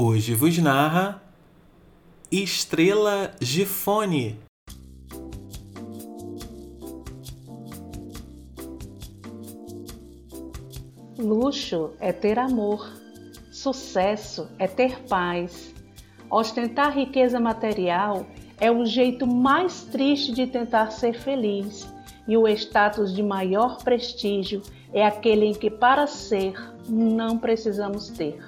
Hoje vos narra Estrela Gifone. Luxo é ter amor, sucesso é ter paz. Ostentar riqueza material é o jeito mais triste de tentar ser feliz, e o status de maior prestígio é aquele em que, para ser, não precisamos ter.